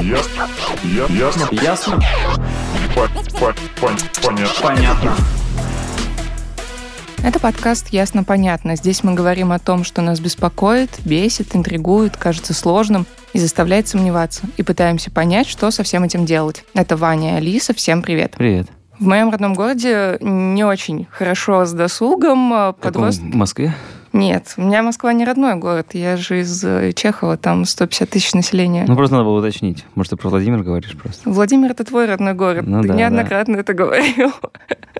Ясно. Я- Ясно. Ясно? По- по- пон- Понятно. Понятно. Это подкаст «Ясно-понятно». Здесь мы говорим о том, что нас беспокоит, бесит, интригует, кажется сложным и заставляет сомневаться. И пытаемся понять, что со всем этим делать. Это Ваня и Алиса. Всем привет. Привет. В моем родном городе не очень хорошо с досугом. а Каком? Подрост... В Москве? Нет, у меня Москва не родной город. Я же из э, Чехова, там 150 тысяч населения. Ну, просто надо было уточнить. Может, ты про Владимир говоришь просто? Владимир, это твой родной город. Ну Ты да, неоднократно это говорил.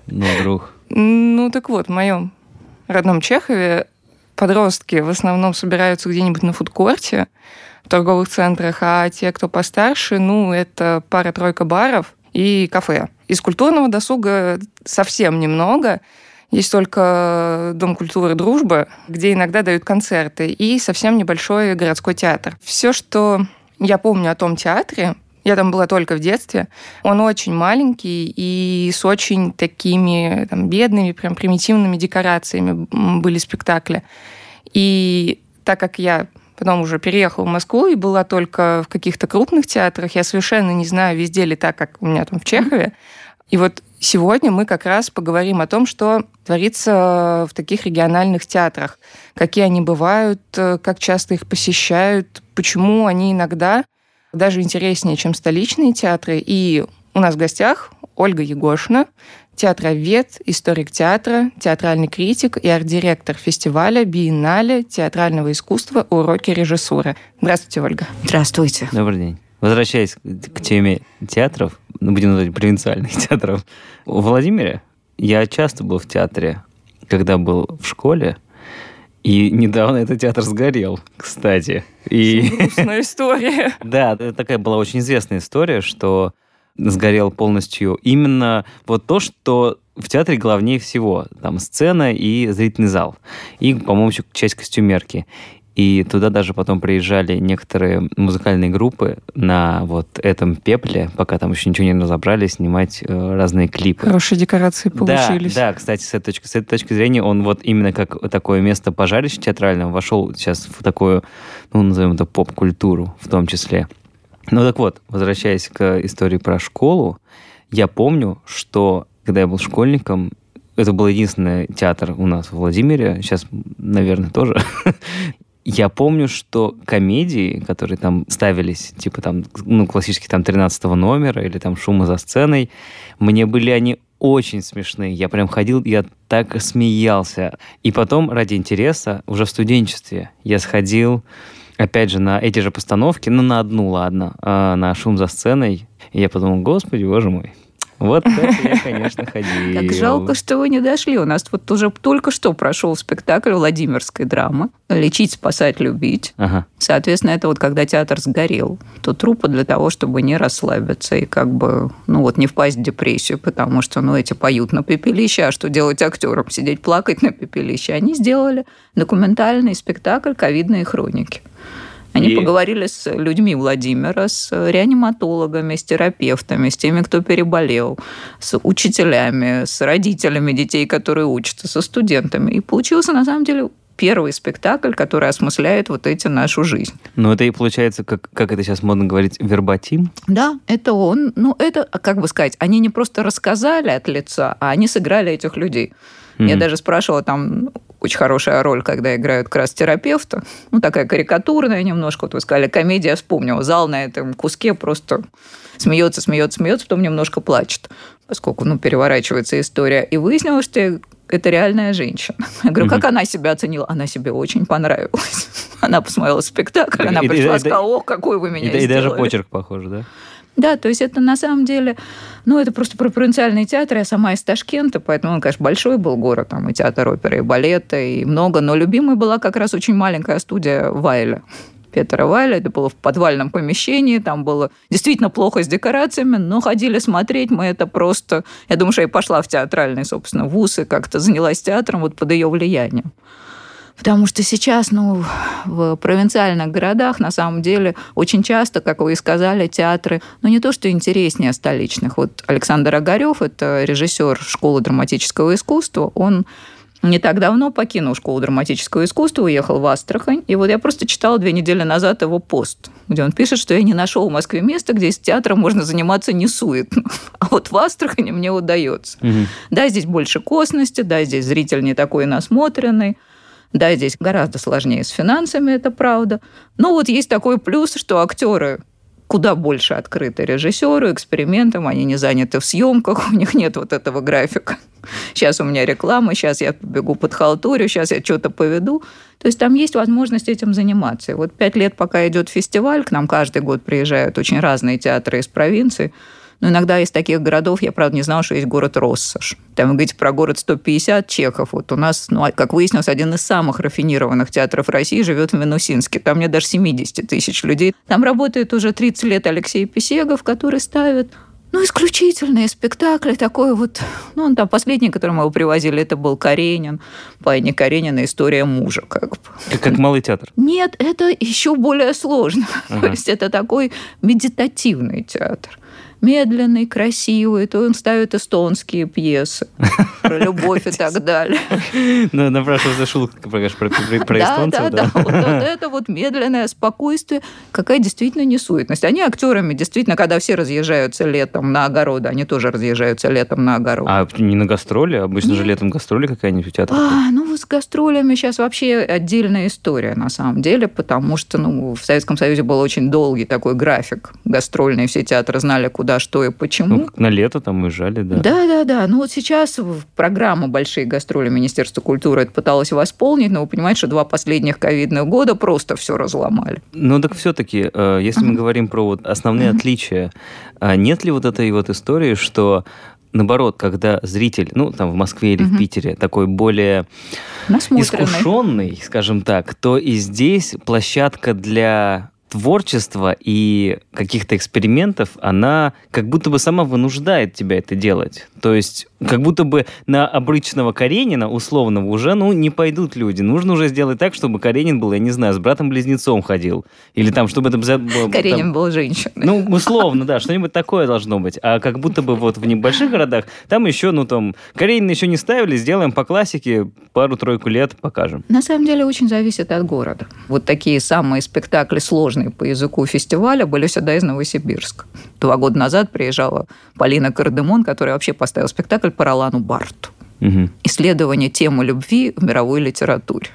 Ну, друг. Ну, так вот, в моем родном Чехове подростки в основном собираются где-нибудь на фудкорте, в торговых центрах, а те, кто постарше, ну, это пара-тройка баров и кафе. Из культурного досуга совсем немного. Есть только Дом культуры «Дружба», где иногда дают концерты, и совсем небольшой городской театр. Все, что я помню о том театре, я там была только в детстве. Он очень маленький и с очень такими там, бедными, прям примитивными декорациями были спектакли. И так как я потом уже переехала в Москву и была только в каких-то крупных театрах, я совершенно не знаю, везде ли так, как у меня там в Чехове. И вот сегодня мы как раз поговорим о том, что творится в таких региональных театрах, какие они бывают, э, как часто их посещают, почему они иногда даже интереснее, чем столичные театры. И у нас в гостях Ольга Егошина, театровед, историк театра, театральный критик и арт-директор фестиваля «Биеннале театрального искусства. Уроки режиссуры». Здравствуйте, Ольга. Здравствуйте. Добрый день. Возвращаясь к теме театров, ну, будем называть провинциальных театров, в Владимире я часто был в театре, когда был в школе, и недавно этот театр сгорел, кстати. И Грустная история. Да, это такая была очень известная история, что сгорел полностью именно вот то, что в театре главнее всего. Там сцена и зрительный зал. И, по-моему, еще часть костюмерки. И туда даже потом приезжали некоторые музыкальные группы на вот этом пепле, пока там еще ничего не разобрали, снимать э, разные клипы. Хорошие декорации получились. Да, да, кстати, с этой, точки, с этой точки зрения он вот именно как такое место пожарища театрального вошел сейчас в такую, ну, назовем это поп-культуру в том числе. Ну так вот, возвращаясь к истории про школу, я помню, что когда я был школьником, это был единственный театр у нас в Владимире, сейчас, наверное, тоже. Я помню, что комедии, которые там ставились, типа там, ну, классические там 13 номера или там шума за сценой, мне были они очень смешные. Я прям ходил, я так смеялся. И потом, ради интереса, уже в студенчестве я сходил, опять же, на эти же постановки, ну, на одну, ладно, а, на шум за сценой. И я подумал, господи, боже мой, вот это я, конечно, ходил. Как жалко, что вы не дошли. У нас вот уже только что прошел спектакль Владимирской драмы «Лечить, спасать, любить». Ага. Соответственно, это вот когда театр сгорел, то трупы для того, чтобы не расслабиться и как бы, ну вот, не впасть в депрессию, потому что, ну, эти поют на пепелище, а что делать актерам? Сидеть плакать на пепелище. Они сделали документальный спектакль «Ковидные хроники». Они И- поговорили с людьми Владимира, с реаниматологами, с терапевтами, с теми, кто переболел, с учителями, с родителями детей, которые учатся, со студентами. И получился, на самом деле, первый спектакль, который осмысляет вот эти нашу жизнь. Ну, это и получается, как, как это сейчас модно говорить, вербатим. Да, это он. Ну, это, как бы сказать, они не просто рассказали от лица, а они сыграли этих людей. Я Мгм. даже спрашивала, там очень хорошая роль, когда играют как раз терапевта. Ну, такая карикатурная немножко. Вот вы сказали, комедия, вспомнила. Зал на этом куске просто смеется, смеется, смеется, потом немножко плачет, поскольку, ну, переворачивается история. И выяснилось, что это реальная женщина. Я говорю, как она себя оценила? Она себе очень понравилась. Она посмотрела спектакль, Так, она и- пришла и- и сказала, о, какой вы меня И, да- и даже сделали». почерк похож, да? Да, то есть это на самом деле, ну, это просто про провинциальный театр. Я сама из Ташкента, поэтому он, конечно, большой был город, там и театр оперы, и балета, и много. Но любимой была как раз очень маленькая студия Вайля. Петра Вайля. Это было в подвальном помещении, там было действительно плохо с декорациями, но ходили смотреть, мы это просто... Я думаю, что я пошла в театральный, собственно, вуз и как-то занялась театром вот под ее влиянием. Потому что сейчас, ну, в провинциальных городах, на самом деле, очень часто, как вы и сказали, театры, ну, не то, что интереснее столичных. Вот Александр Огарев, это режиссер школы драматического искусства, он не так давно покинул школу драматического искусства, уехал в Астрахань. И вот я просто читала две недели назад его пост, где он пишет, что я не нашел в Москве места, где с театром можно заниматься не суетно. А вот в Астрахани мне удается. Мгм. Да, здесь больше косности, да, здесь зритель не такой насмотренный, да, здесь гораздо сложнее с финансами, это правда. Но вот есть такой плюс, что актеры куда больше открыты режиссеру, экспериментам, они не заняты в съемках, у них нет вот этого графика. Сейчас у меня реклама, сейчас я побегу под халтурю, сейчас я что-то поведу. То есть там есть возможность этим заниматься. И вот пять лет, пока идет фестиваль, к нам каждый год приезжают очень разные театры из провинции. Но иногда из таких городов, я, правда, не знала, что есть город Россош. Там вы говорите про город 150 чехов. Вот у нас, ну, как выяснилось, один из самых рафинированных театров России живет в Минусинске. Там нет даже 70 тысяч людей. Там работает уже 30 лет Алексей Писегов, который ставит ну, исключительные спектакли, такой вот... Ну, он там последний, который мы его привозили, это был Каренин. Паини Каренина «История мужа», как бы. Как, как малый театр. Нет, это еще более сложно. Ага. То есть это такой медитативный театр. Медленный, красивый, то он ставит эстонские пьесы про любовь и так далее. Ну, напрашивается шутка про, про Да, эстонцев, да, да. Вот, это вот медленное спокойствие, какая действительно несуетность. Они актерами действительно, когда все разъезжаются летом на огороды, они тоже разъезжаются летом на огород. А не на гастроли? Обычно же летом гастроли какая-нибудь в театре. А, ну, с гастролями сейчас вообще отдельная история, на самом деле, потому что ну, в Советском Союзе был очень долгий такой график гастрольный, все театры знали, куда, что и почему. Ну, как на лето там уезжали, да. Да, да, да. Ну вот сейчас в программу «Большие гастроли» Министерства культуры это пыталось восполнить, но вы понимаете, что два последних ковидных года просто все разломали. Ну так все-таки, если мы говорим про вот основные отличия, а нет ли вот этой вот истории, что наоборот, когда зритель, ну там в Москве или в Мгм. Питере такой более искушенный, скажем так, то и здесь площадка для творчества и каких-то экспериментов, она как будто бы сама вынуждает тебя это делать. То есть как будто бы на обычного Каренина, условного, уже ну, не пойдут люди. Нужно уже сделать так, чтобы Каренин был, я не знаю, с братом-близнецом ходил. Или там, чтобы это... было- Каренин там- был женщиной. ну, условно, да, что-нибудь такое должно быть. А как будто бы вот в небольших городах, там еще, ну, там, Каренина еще не ставили, сделаем по классике, пару-тройку лет покажем. На самом деле очень зависит от города. Вот такие самые спектакли сложные по языку фестиваля были всегда из Новосибирска. Два года назад приезжала Полина Кардемон, которая вообще поставила спектакль по Ролану Барту. Мгм. исследование темы любви в мировой литературе.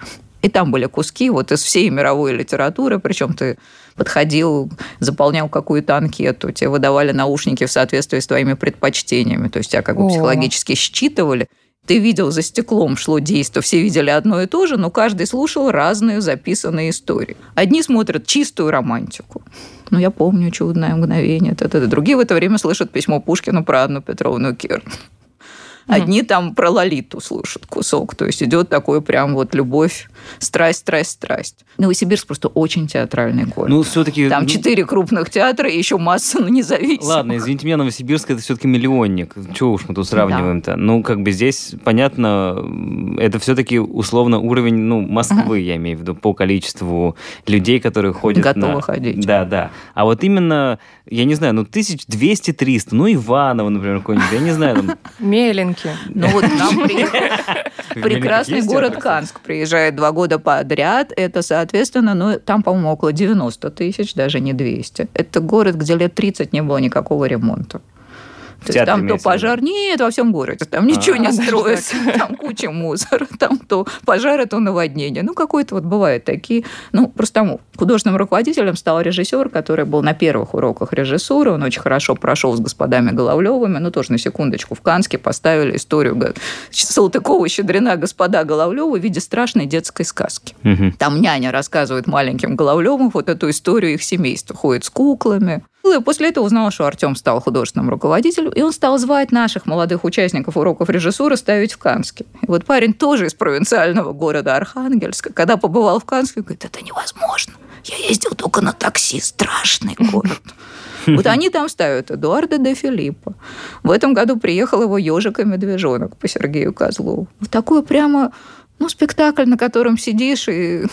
И там были куски вот из всей мировой литературы, причем ты подходил, заполнял какую-то анкету, тебе выдавали наушники в соответствии с твоими предпочтениями, то есть тебя как бы О. психологически считывали. Ты видел, за стеклом шло действие, все видели одно и то же, но каждый слушал разные записанные истории. Одни смотрят чистую романтику. Ну, я помню чудное мгновение. Т-т-т. Другие в это время слышат письмо Пушкину про Анну Петровну Керн. Одни там про Лолиту слушают кусок. То есть идет такой прям вот любовь, страсть, страсть, страсть. Новосибирск просто очень театральный город. Ну, все-таки... там четыре крупных театра и еще масса ну, независимых. Ладно, извините меня, Новосибирск это все-таки миллионник. Чего уж мы тут сравниваем-то? Ну, как бы здесь, понятно, это все-таки условно уровень, ну, Москвы, я имею в виду, по количеству людей, которые ходят Готовы на- ходить. Да, да. А вот именно, я не знаю, ну, 1200-300, ну, Иваново, например, какой-нибудь, я не знаю, там... Меленки. Ну вот к нам прекрасный город Канск. Приезжает два года подряд. Это, соответственно, ну, там, по-моему, около 90 тысяч, даже не 200. Это город, где лет 30 не было никакого ремонта. То есть там то в пожар, нет, во всем городе, там ничего А. не А, даже строится, там куча мусора, там то пожары, то наводнение. Ну, какой-то вот бывают такие. Ну, просто там художественным руководителем стал режиссер, который был на первых уроках режиссуры, он очень хорошо прошел с господами Головлевыми, ну, тоже на секундочку, в Канске поставили историю Га- Салтыкова-Щедрина господа Головлевы в виде страшной детской сказки. Там няня рассказывает маленьким Головлевым вот эту историю их семейства. Ходит с куклами. И после этого узнала, что Артем стал художественным руководителем, и он стал звать наших молодых участников уроков режиссуры ставить в Канске. И вот парень тоже из провинциального города Архангельска, когда побывал в Канске, говорит, это невозможно. Я ездил только на такси, страшный город. Вот они там ставят Эдуарда де Филиппа. В этом году приехал его ежик и медвежонок по Сергею Козлову. Вот такой прямо ну, спектакль, на котором сидишь и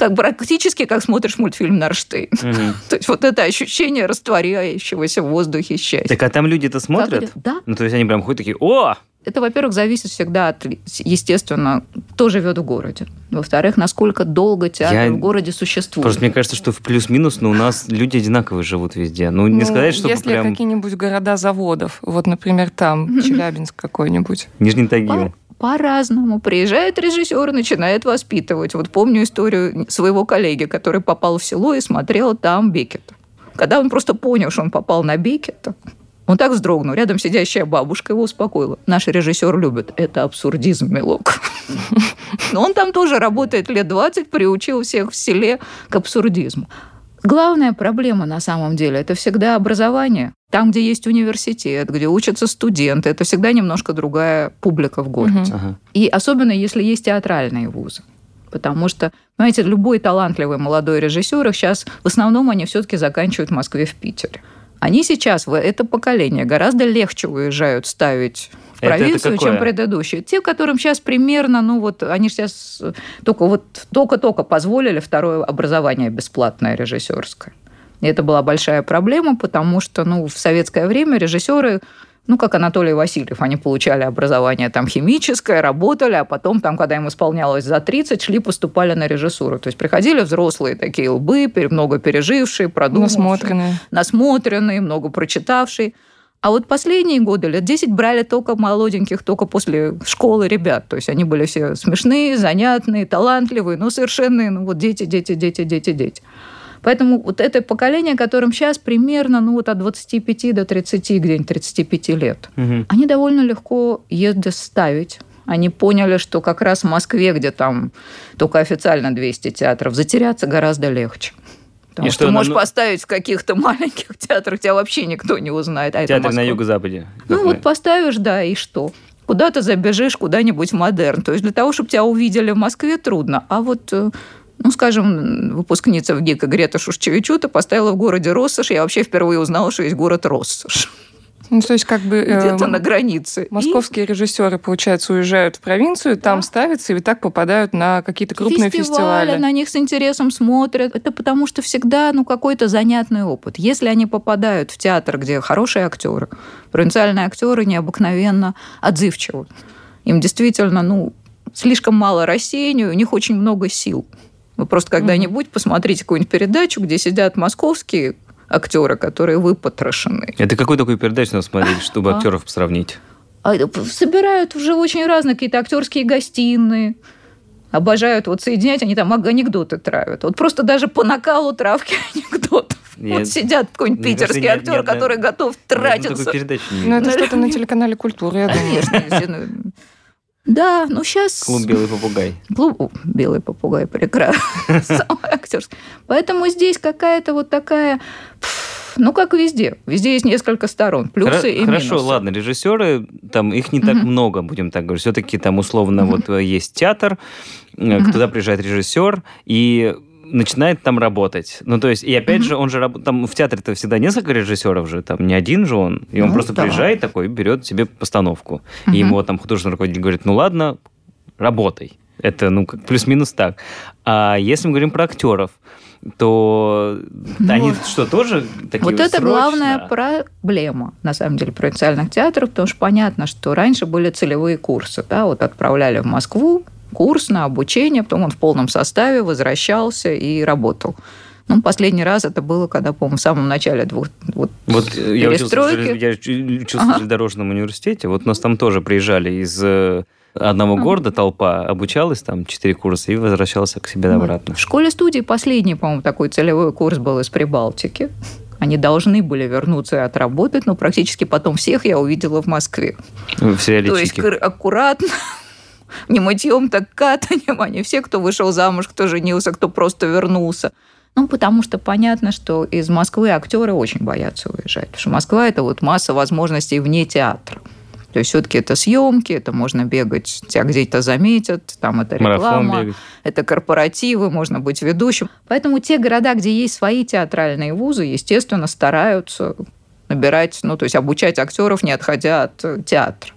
как практически как смотришь мультфильм Нарштейн. Мгм. То есть вот это ощущение растворяющегося в воздухе счастья. Так а там люди-то Как смотрят? это? Да. Ну, то есть они прям ходят такие, о, Это, во-первых, зависит всегда от, естественно, кто живет в городе. Во-вторых, насколько долго театр Я- в городе существует. Просто мне кажется, что в плюс-минус, но у нас люди одинаковые живут везде. Ну, не Ну, сказать, что Если прям какие-нибудь города заводов, вот, например, там, Челябинск какой-нибудь. Нижний Тагил. По- По-разному. Приезжает режиссер и начинает воспитывать. Вот помню историю своего коллеги, который попал в село и смотрел там Бекета. Когда он просто понял, что он попал на Бекета, он так вздрогнул. Рядом сидящая бабушка его успокоила. Наш режиссер любит. Это абсурдизм, милок. Но он там тоже работает лет 20, приучил всех в селе к абсурдизму. Главная проблема на самом деле – это всегда образование. Там, где есть университет, где учатся студенты, это всегда немножко другая публика в городе. Ага. И особенно, если есть театральные вузы. Потому что, понимаете, любой талантливый молодой режиссер, их сейчас в основном они все-таки заканчивают в Москве, в Питере. Они сейчас, в это поколение, гораздо легче уезжают ставить в Это- это провинцию, чем предыдущие. Те, которым сейчас примерно, ну вот, они сейчас только вот только-только позволили второе образование бесплатное режиссерское. И это была большая проблема, потому что, ну, в советское время режиссеры ну, как Анатолий Васильев, они получали образование там химическое, работали, а потом, там, когда им исполнялось за 30, шли, поступали на режиссуру. То есть приходили взрослые такие лбы, много пережившие, продумавшие Насмотренные. насмотренные, много прочитавшие. А вот последние годы, лет 10, брали только молоденьких, только после школы ребят. То есть они были все смешные, занятные, талантливые, но совершенные, ну вот дети, дети, дети, дети, дети. Поэтому вот это поколение, которым сейчас примерно ну, вот от 25 до 30, где-нибудь 35 лет, Мгм. они довольно легко ездят ставить. Они поняли, что как раз в Москве, где там только официально 200 театров, затеряться гораздо легче. Потому И что, что, можешь ну- поставить в каких-то маленьких театрах, тебя вообще никто не узнает. А Театр на юго-западе. Ну мы- вот поставишь, да, и что? Куда ты забежишь, куда-нибудь в модерн. То есть для того, чтобы тебя увидели в Москве, трудно. А вот, э, ну, скажем, выпускница в ГИКа Грета Шушчевичута поставила в городе Россош. Я вообще впервые узнала, что есть город Россош. Ну, то есть, как бы... э, Где-то на границе. И Московские режиссеры, получается, уезжают в провинцию, там Да. ставятся и так попадают на какие-то крупные фестивали. на них с интересом смотрят. Это потому что всегда ну, какой-то занятный опыт. Если они попадают в театр, где хорошие актеры, провинциальные актеры необыкновенно отзывчивы. Им действительно ну, слишком мало рассеяния, у них очень много сил. Вы просто когда-нибудь посмотрите какую-нибудь передачу, где сидят московские актеры, которые выпотрошены. Это какую такую передачу надо смотреть, чтобы А. актеров сравнить? А, собирают уже очень разные какие-то актерские гостиные. Обожают вот соединять, они там анекдоты травят. Вот просто даже по накалу травки анекдотов. Нет. Вот сидят какой-нибудь Мне кажется, питерский нет, актер, нет, который готов Я одну тратиться. Ну, это что-то на телеканале «Культура», я думаю. Конечно, ну, Да, ну сейчас... Клуб «Белый попугай». Клуб белый попугай прекрасно. Актерский. Поэтому здесь какая-то вот такая... Ну, как везде. Везде есть несколько сторон. Плюсы Хоро- и Хорошо, минусы. ладно, режиссеры, там их не так Мгм. много, будем так говорить. Все-таки там условно вот э, есть театр, Мгм. туда приезжает режиссер и начинает там работать. Ну, то есть, и опять Мгм. же, он же раб- там в театре-то всегда несколько режиссеров же, там не один же он. И он Ну, просто да. приезжает такой, берет себе постановку. Мгм. И ему там художественный руководитель говорит, ну ладно, работай. Это, ну, как плюс-минус так. А если мы говорим про актеров, то Ну, они что, тоже такие Вот это срочно? главная проблема, на самом деле, провинциальных театров, потому что понятно, что раньше были целевые курсы, да, вот отправляли в Москву, курс на обучение, потом он в полном составе возвращался и работал. Ну, последний раз это было, когда, по-моему, в самом начале двух... Вот, Вот я учился, в перестройки. я учился Ага. в железнодорожном университете, вот нас там тоже приезжали из э, одного Ага. города толпа, обучалась там четыре курса и возвращался к себе Вот. обратно. В школе-студии последний, по-моему, такой целевой курс был из Прибалтики. Они должны были вернуться и отработать, но практически потом всех я увидела в Москве. В То есть аккуратно, не мытьем, так катанием. Они все, кто вышел замуж, кто женился, кто просто вернулся. Ну, потому что понятно, что из Москвы актеры очень боятся уезжать. Потому что Москва – это вот масса возможностей вне театра. То есть все-таки это съемки, это можно бегать, тебя где-то заметят, там это реклама, это корпоративы, можно быть ведущим. Поэтому те города, где есть свои театральные вузы, естественно, стараются набирать, ну, то есть обучать актеров, не отходя от театра.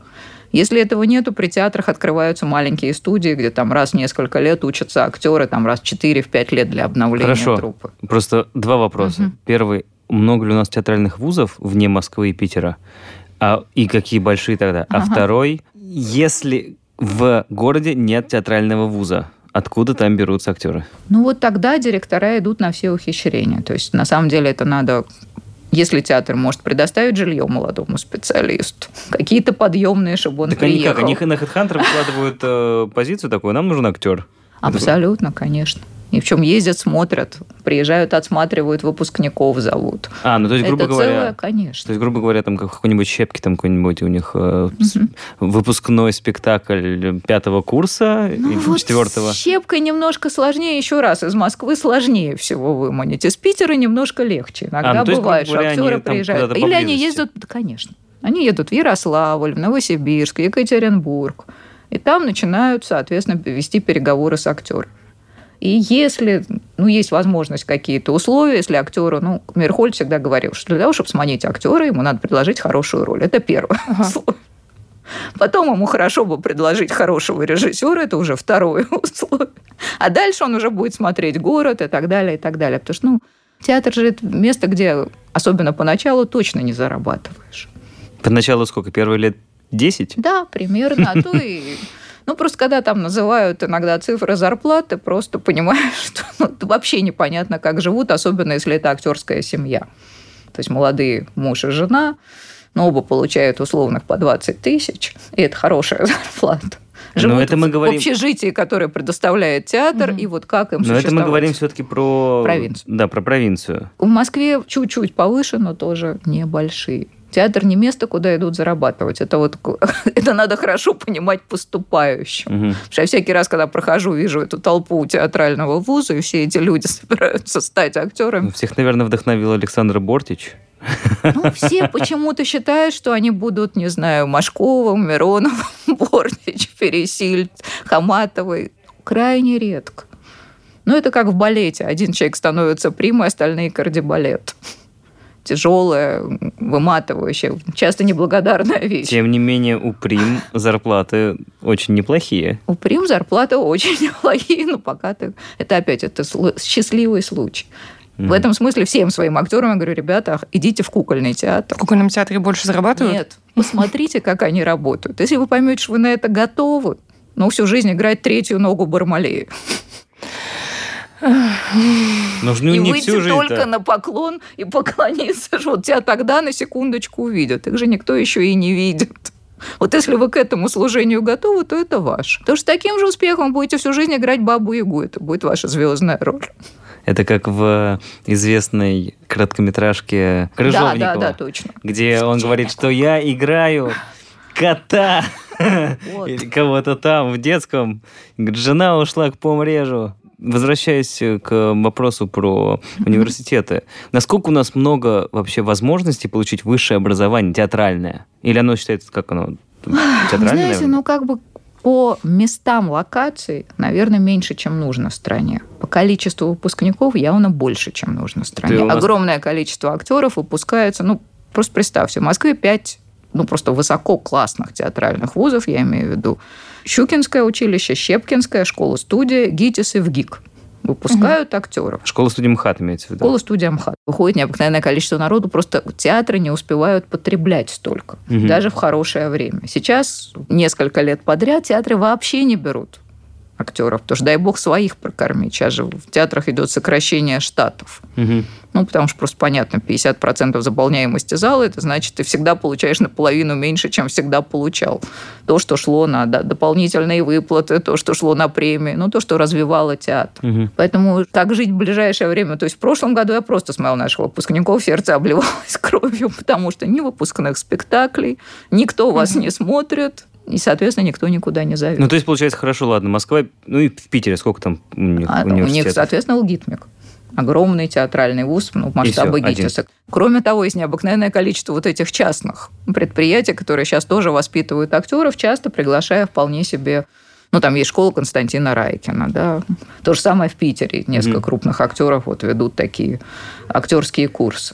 Если этого нету, при театрах открываются маленькие студии, где там раз в несколько лет учатся актеры, там раз в 4-5 лет для обновления Хорошо. труппы. Просто два вопроса. Мгм. Первый, много ли у нас театральных вузов вне Москвы и Питера? А, и какие большие тогда? А Ага. второй, Если в городе нет театрального вуза, откуда там берутся актеры? Ну вот тогда директора идут на все ухищрения. То есть на самом деле это надо если театр может предоставить жилье молодому специалисту, какие-то подъемные, чтобы он так приехал. они как? Они на HeadHunter выкладывают э, позицию такую, нам нужен актер. Абсолютно, конечно. И в чем ездят, смотрят, приезжают, отсматривают, выпускников зовут. А, ну то есть, грубо Это говоря... целое, конечно. То есть, грубо говоря, там в какой-нибудь щепке, там какой-нибудь у них э, с- выпускной спектакль пятого курса Ну или вот четвертого. щепкой немножко сложнее. Еще раз, из Москвы сложнее всего выманить. Из Питера немножко легче. Иногда А, ну, бывает, что актеры они приезжают. Или они ездят, да, конечно. Они едут в Ярославль, в Новосибирск, Екатеринбург. И там начинают, соответственно, вести переговоры с актером. И если ну, есть возможность какие-то условия, если актеру, ну, Мирхольд всегда говорил, что для того, чтобы сманить актера, ему надо предложить хорошую роль. Это первое Ага. условие. Потом ему хорошо бы предложить хорошего режиссера, это уже второе условие. А дальше он уже будет смотреть город и так далее, и так далее. Потому что, ну, театр же это место, где, особенно поначалу, точно не зарабатываешь. Поначалу сколько? Первые лет 10? Да, примерно. А то и... Ну, просто когда там называют иногда цифры зарплаты, просто понимаешь, что ну, вообще непонятно, как живут, особенно если это актерская семья. То есть молодые муж и жена, но оба получают условных по 20 тысяч, и это хорошая зарплата. Но Живут это мы в говорим- общежитии, которое предоставляет театр, Мгм. и вот как им Но это мы говорим все-таки про... Провинцию. Да, про провинцию. В Москве чуть-чуть повыше, но тоже небольшие. Театр не место, куда идут зарабатывать. Это вот это надо хорошо понимать поступающим. Мгм. Потому что я всякий раз, когда прохожу, вижу эту толпу театрального вуза, и все эти люди собираются стать актерами. Всех, наверное, вдохновил Александр Бортич. Ну, все почему-то считают, что они будут, не знаю, Машковым, Мироновым, Бортич, Пересильд, Хаматовой. Крайне редко. Ну, это как в балете. Один человек становится примой, остальные кардибалет. Тяжелая, выматывающая, часто неблагодарная вещь. Тем не менее, у Прим зарплаты очень неплохие. У Прим зарплаты очень неплохие, но пока ты... Это опять это счастливый случай. В этом смысле всем своим актерам я говорю, ребята, идите в кукольный театр. В кукольном театре больше зарабатывают? Нет, посмотрите, как они работают. Если вы поймете, что вы на это готовы, ну, всю жизнь играть третью ногу Бармалея. Ну, ну, и не выйти всю жизнь только на поклон и поклониться. Вот тебя тогда на секундочку увидят. Их же никто еще и не видит. Вот если вы к этому служению готовы, то это ваше. Потому что с таким же успехом будете всю жизнь играть бабу Ягу. Это будет ваша звездная роль. Это как в известной короткометражке Да, Крыжовникова, да, да, точно. где он говорит, что я играю кота Вот. или кого-то там в детском. Говорит, жена ушла к помрежу. Возвращаясь к вопросу про университеты. Насколько у нас много вообще возможностей получить высшее образование театральное? Или оно считается, как оно, театральное? знаете, наверное? ну как бы по местам локаций, наверное, меньше, чем нужно в стране. По количеству выпускников явно больше, чем нужно в стране. Ты нас- Огромное количество актеров выпускается, ну, просто представьте, в Москве 5 ну, просто высоко классных театральных вузов, я имею в виду Щукинское училище, Щепкинская, школа-студия, ГИТИС и ВГИК. Выпускают актеров. Школа-студия МХАТ имеется в виду. Школа студия МХАТ. Выходит необыкновенное количество народу, просто театры не успевают потреблять столько, Мгм. даже в хорошее время. Сейчас несколько лет подряд театры вообще не берут актеров, потому что дай бог своих прокормить. Сейчас же в театрах идет сокращение штатов. Мгм. Ну, потому что просто понятно, 50% заполняемости зала, это значит, ты всегда получаешь наполовину меньше, чем всегда получал. То, что шло на дополнительные выплаты, то, что шло на премии, ну, то, что развивало театр. Мгм. Поэтому как жить в ближайшее время? То есть в прошлом году я просто смотрела наших выпускников, сердце обливалось кровью, потому что ни выпускных спектаклей, никто вас не смотрит, и, соответственно, никто никуда не зовет. Ну, то есть, получается, хорошо, ладно, Москва, ну и в Питере сколько там у них А, у них, соответственно, ЛГИТМИК. Огромный театральный вуз, ну, один. ГИТИСа. Кроме того, есть необыкновенное количество вот этих частных предприятий, которые сейчас тоже воспитывают актеров, часто приглашая вполне себе ну, там есть школа Константина Райкина, да. То же самое в Питере. Несколько Мгм. крупных актеров вот ведут такие актерские курсы.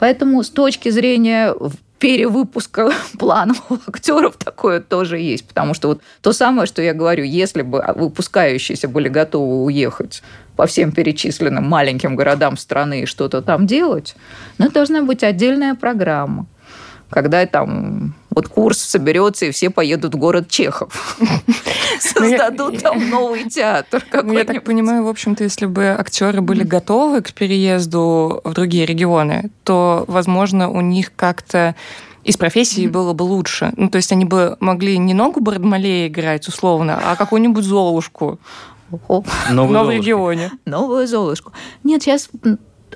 Поэтому с точки зрения перевыпуска планов актеров такое тоже есть. Потому что вот то самое, что я говорю, если бы выпускающиеся были готовы уехать по всем перечисленным маленьким городам страны и что-то там делать, но это должна быть отдельная программа. Когда там Вот курс соберется, и все поедут в город Чехов. Создадут там новый театр. Ну, я так понимаю, в общем-то, если бы актеры были готовы к переезду в другие регионы, то, возможно, у них как-то из профессии mm-hmm. было бы лучше. Ну, то есть они бы могли не ногу Бардмалея играть, условно, а какую-нибудь Золушку. В новом регионе. Новую Золушку. Нет, сейчас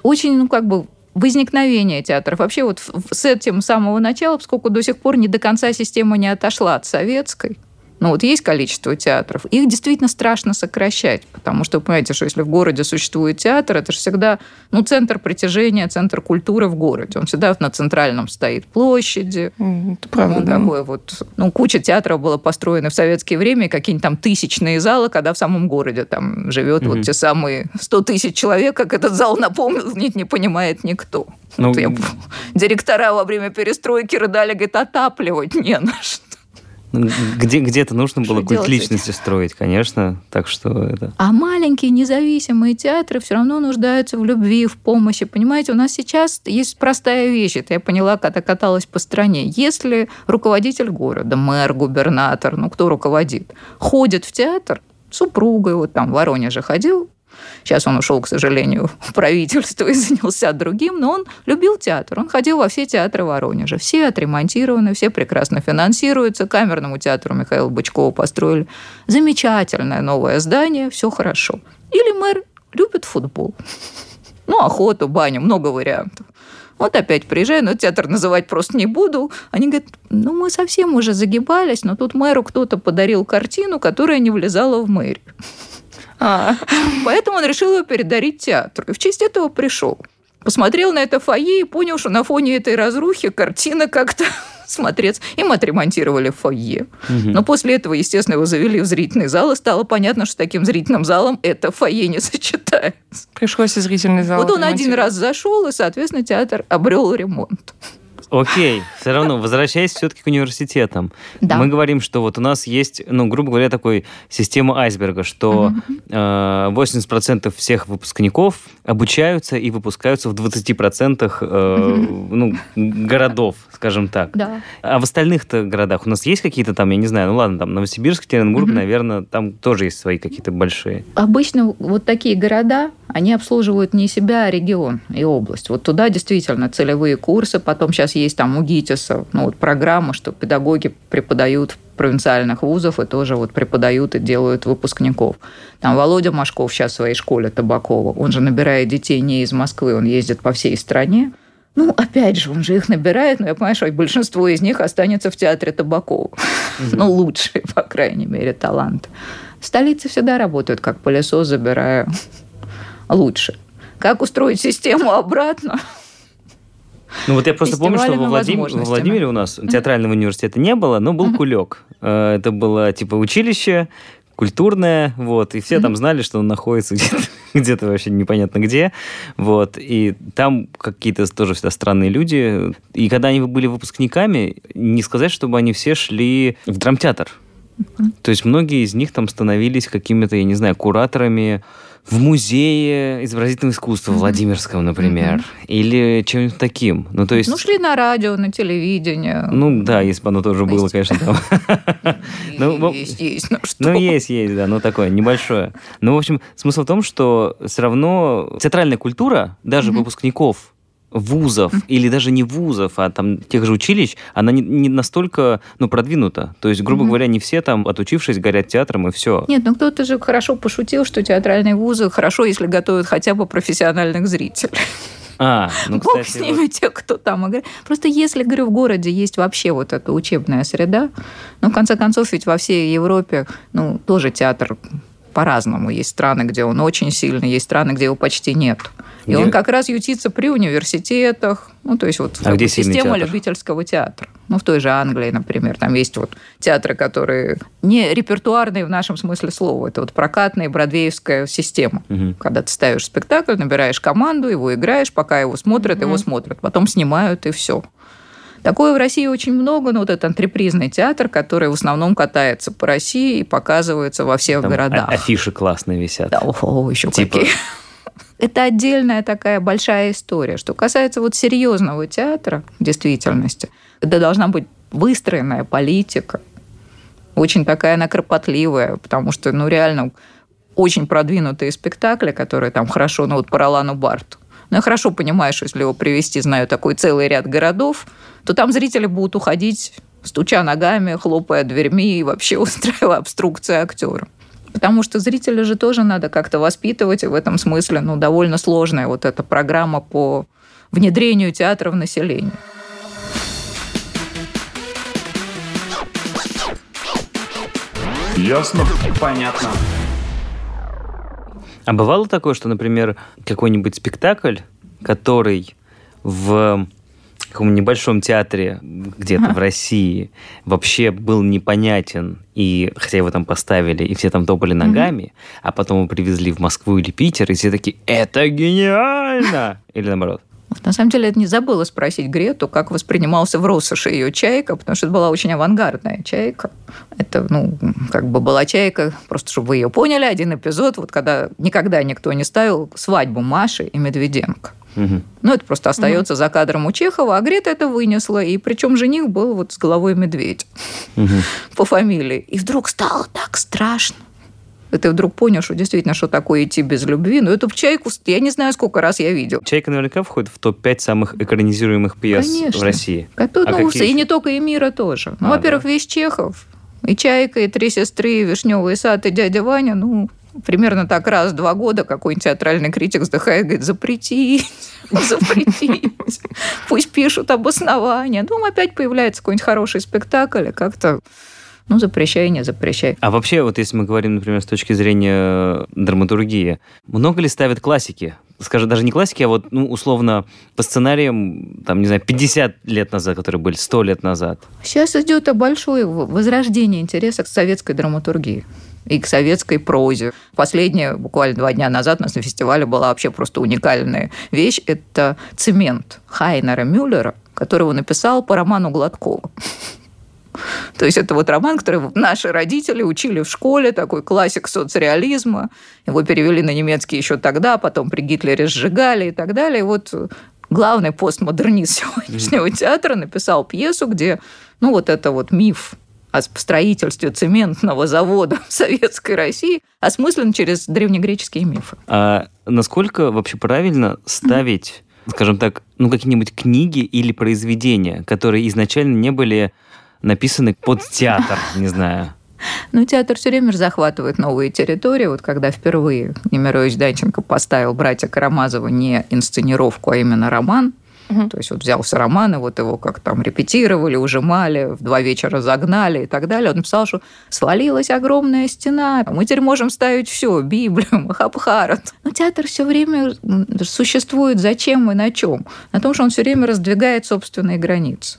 очень, ну, как бы возникновение театров. Вообще вот с этим самого начала, поскольку до сих пор не до конца система не отошла от советской, ну вот есть количество театров, их действительно страшно сокращать, потому что, понимаете, что если в городе существует театр, это же всегда ну, центр притяжения, центр культуры в городе. Он всегда на центральном стоит площади. Это правда, да. Такое вот, ну, куча театров было построено в советское время, какие-нибудь там тысячные залы, когда в самом городе там живет mm-hmm. вот те самые 100 тысяч человек, как этот зал напомнить не понимает никто. Ну, вот я, директора во время перестройки рыдали, говорит, отапливать не на что. Где, где-то нужно было культ личности строить, конечно, так что это... А маленькие независимые театры все равно нуждаются в любви, в помощи. Понимаете, у нас сейчас есть простая вещь, это я поняла, когда каталась по стране. Если руководитель города, мэр, губернатор, ну кто руководит, ходит в театр, супругой, вот там в Воронеже ходил, Сейчас он ушел, к сожалению, в правительство и занялся другим, но он любил театр. Он ходил во все театры Воронежа. Все отремонтированы, все прекрасно финансируются. Камерному театру Михаила Бычкова построили замечательное новое здание, все хорошо. Или мэр любит футбол. Ну, охоту, баню, много вариантов. Вот опять приезжаю, но театр называть просто не буду. Они говорят, ну мы совсем уже загибались, но тут мэру кто-то подарил картину, которая не влезала в мэрию. А. Поэтому он решил ее передарить театру. И в честь этого пришел. Посмотрел на это фойе и понял, что на фоне этой разрухи картина как-то смотреться. Им отремонтировали фойе. Угу. Но после этого, естественно, его завели в зрительный зал, и стало понятно, что с таким зрительным залом это фойе не сочетается. Пришлось и зрительный зал. Вот он один раз зашел, и, соответственно, театр обрел ремонт. Окей, все равно, возвращаясь все-таки к университетам. Да. Мы говорим, что вот у нас есть, ну, грубо говоря, такой система айсберга, что э, 80% всех выпускников обучаются и выпускаются в 20% э, ну, городов, скажем так. Да. А в остальных-то городах у нас есть какие-то там, я не знаю, ну ладно, там Новосибирск, Екатеринбург, наверное, там тоже есть свои какие-то большие. Обычно вот такие города, они обслуживают не себя, а регион и область. Вот туда действительно целевые курсы, потом сейчас есть там у ГИТИСа ну, вот программа, что педагоги преподают в провинциальных вузов и тоже вот преподают и делают выпускников. Там Володя Машков сейчас в своей школе Табакова, он же набирает детей не из Москвы, он ездит по всей стране. Ну, опять же, он же их набирает, но я понимаю, что большинство из них останется в театре Табакова. Угу. Ну, лучшие, по крайней мере, таланты. В столице всегда работают как пылесос, забирая лучше. Как устроить систему обратно? Ну вот я просто помню, что во, Владим... во Владимире у нас театрального университета не было, но был кулек. Э, это было типа училище, культурное, вот, и все там знали, что он находится где-то, где-то вообще непонятно где, вот, и там какие-то тоже всегда странные люди, и когда они были выпускниками, не сказать, чтобы они все шли в драмтеатр, то есть многие из них там становились какими-то, я не знаю, кураторами в музее изобразительного искусства mm-hmm. Владимирском, например, mm-hmm. или чем-нибудь таким. Ну, то есть... Ну, шли на радио, на телевидение. Ну, да, если бы оно тоже есть. было, конечно, там. Ну, есть, есть, ну что? Ну, есть, есть, да, ну, такое, небольшое. Ну, в общем, смысл в том, что все равно театральная культура, даже выпускников вузов или даже не вузов, а там тех же училищ, она не, не настолько ну, продвинута. То есть, грубо mm-hmm. говоря, не все там, отучившись, горят театром и все. Нет, ну кто-то же хорошо пошутил, что театральные вузы хорошо, если готовят хотя бы профессиональных зрителей. А, ну, кстати, Бог с ними, вот... те, кто там. Просто если, говорю, в городе есть вообще вот эта учебная среда, ну, в конце концов, ведь во всей Европе, ну, тоже театр по-разному. Есть страны, где он очень сильный, есть страны, где его почти нет. И где? он как раз ютится при университетах, ну, то есть вот а где система театр? любительского театра. Ну, в той же Англии, например, там есть вот театры, которые не репертуарные в нашем смысле слова. Это вот прокатная бродвеевская система. Угу. Когда ты ставишь спектакль, набираешь команду, его играешь, пока его смотрят, угу. его смотрят. Потом снимают, и все. Такое в России очень много, но вот этот антрепризный театр, который в основном катается по России и показывается во всех Там городах. Афиши классные висят. Да, о, еще типа... какие. Это отдельная такая большая история. Что касается вот серьезного театра в действительности, это должна быть выстроенная политика. Очень такая она кропотливая, потому что, ну, реально, очень продвинутые спектакли, которые там хорошо, ну, вот по Ролану Барту. Ну, я хорошо понимаю, что если его привести, знаю, такой целый ряд городов, то там зрители будут уходить, стуча ногами, хлопая дверьми и вообще устраивая обструкции актерам. Потому что зрителя же тоже надо как-то воспитывать, и в этом смысле ну, довольно сложная вот эта программа по внедрению театра в население. Ясно? Понятно. А бывало такое, что, например, какой-нибудь спектакль, который в каком небольшом театре где-то в России вообще был непонятен, и хотя его там поставили, и все там топали ногами, а потом его привезли в Москву или Питер, и все такие, это гениально! Или наоборот. Вот на самом деле, я не забыла спросить Грету, как воспринимался в Россоши ее чайка, потому что это была очень авангардная чайка. Это, ну, как бы была чайка, просто чтобы вы ее поняли, один эпизод, вот когда никогда никто не ставил свадьбу Маши и Медведенко. Ну, это просто остается за кадром у Чехова, а Грета это вынесла. И причем жених был вот с головой медведь Мгм. по фамилии. И вдруг стало так страшно. И ты вдруг понял, что действительно, что такое идти без любви. Но эту чайку, я не знаю, сколько раз я видел. Чайка наверняка входит в топ-5 самых экранизируемых пьес Конечно. в России. Это, А ну, какие и не только и мира тоже. Ну, А, во-первых, да. весь Чехов. И Чайка, и Три сестры, и Вишневый сад, и дядя Ваня. Ну, примерно так раз в два года какой-нибудь театральный критик вздыхает, говорит, запретить, запретить. Пусть пишут обоснования. Ну, опять появляется какой-нибудь хороший спектакль, и как-то, ну, запрещай, не запрещай. А вообще, вот если мы говорим, например, с точки зрения драматургии, много ли ставят классики? Скажем, даже не классики, а вот, ну, условно, по сценариям, там, не знаю, 50 лет назад, которые были 100 лет назад. Сейчас идет большое возрождение интереса к советской драматургии и к советской прозе. Последнее, буквально два дня назад, у нас на фестивале была вообще просто уникальная вещь. Это «Цемент» Хайнера Мюллера, которого написал по роману Гладкова. То есть это вот роман, который наши родители учили в школе, такой классик соцреализма. Его перевели на немецкий еще тогда, потом при Гитлере сжигали и так далее. И вот главный постмодернист сегодняшнего театра написал пьесу, где, ну, вот это вот миф о строительстве цементного завода в Советской России осмыслен через древнегреческие мифы. А насколько вообще правильно ставить, скажем так, ну, какие-нибудь книги или произведения, которые изначально не были написаны под театр, не знаю? Ну, театр все время же захватывает новые территории. Вот когда впервые Немирович Данченко поставил «Братья Карамазова» не инсценировку, а именно роман, Мгм. то есть вот взялся роман, и вот его как там репетировали, ужимали, в два вечера загнали и так далее. Он написал, что свалилась огромная стена, мы теперь можем ставить все, Библию, Махабхарат. Но театр все время существует зачем и на чем? На том, что он все время раздвигает собственные границы.